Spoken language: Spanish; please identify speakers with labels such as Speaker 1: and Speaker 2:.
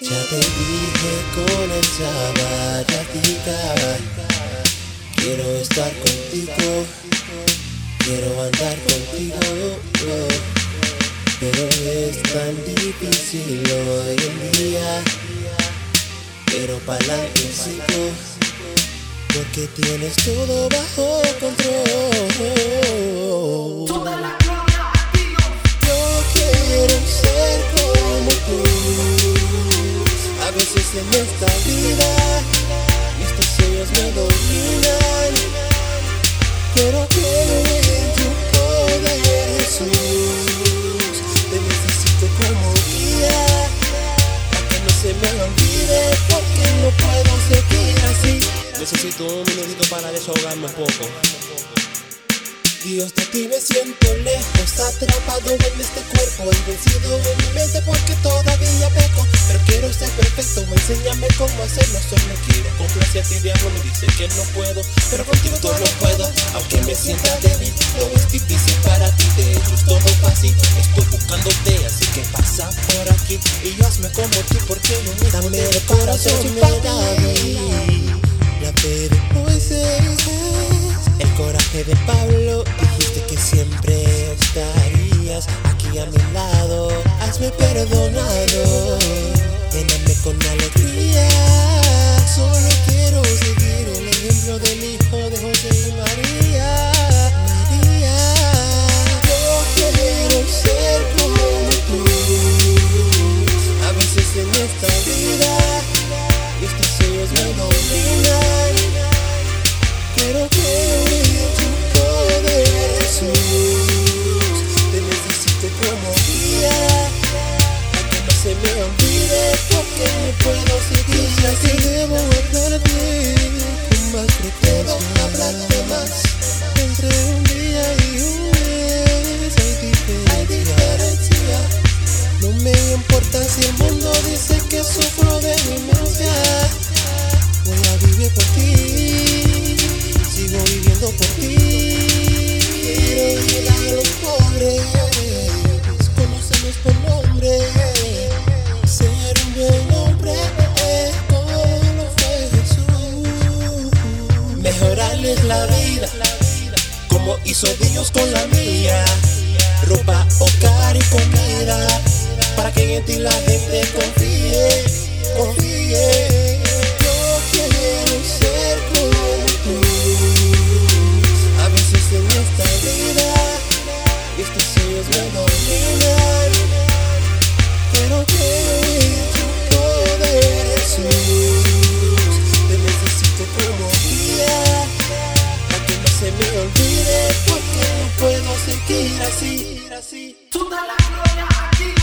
Speaker 1: Ya te dije comenzaba a platicar. Quiero estar contigo, quiero andar contigo. Pero es tan difícil hoy en día. Pero pa'lante sigo, porque tienes todo bajo control. Necesito
Speaker 2: un minutito para desahogarme un poco.
Speaker 1: Dios de ti me siento lejos, atrapado en este cuerpo y vencido en mi mente porque todavía peco. Pero quiero ser perfecto, enséñame cómo hacerlo. Solo quiero complacerte, diablo me dice que no puedo, pero contigo todo lo puedo. Aunque me sienta débil, no es difícil para ti, de hecho es todo fácil. Estoy buscándote, así que pasa por aquí y hazme como tú, porque yo me dame el corazón, de Pablo, dijiste que siempre estarías aquí a mi lado. Hazme perdonado, lléname con alegría. Solo quiero seguir el ejemplo de no puedo seguir así. Debo hablarte con más como hizo con la mía. Ropa, hogar y comida, para que en ti la gente confíe, seguir así, seguir así.
Speaker 3: Toda la gloria aquí.